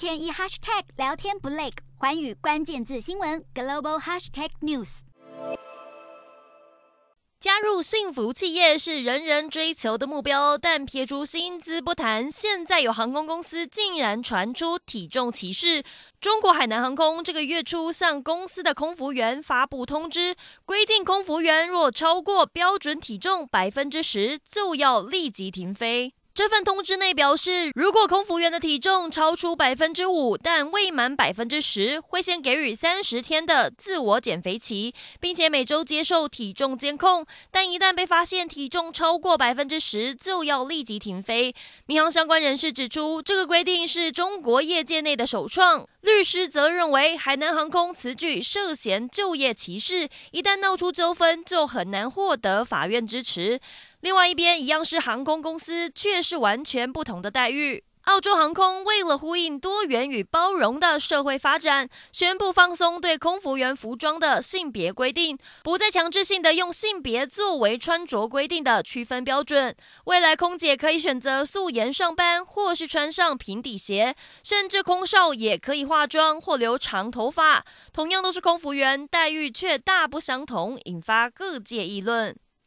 天一 hashtag 聊天不累，环宇关键字新闻 global hashtag news。加入幸福企业是人人追求的目标，但撇除薪资不谈，现在有航空公司竟然传出体重歧视。中国海南航空这个月初向公司的空服员发布通知，规定空服员若超过标准体重百分之十，就要立即停飞。这份通知内表示，如果空服员的体重超出百分之五，但未满百分之十，会先给予三十天的自我减肥期，并且每周接受体重监控。但一旦被发现体重超过百分之十，就要立即停飞。民航相关人士指出，这个规定是中国业界内的首创。律师则认为，海南航空此举涉嫌就业歧视，一旦闹出纠纷，就很难获得法院支持。另外一边，一样是航空公司，却是完全不同的待遇。澳洲航空为了呼应多元与包容的社会发展，宣布放松对空服员服装的性别规定，不再强制性的用性别作为穿着规定的区分标准。未来空姐可以选择素颜上班，或是穿上平底鞋，甚至空少也可以化妆或留长头发。同样都是空服员，待遇却大不相同，引发各界议论。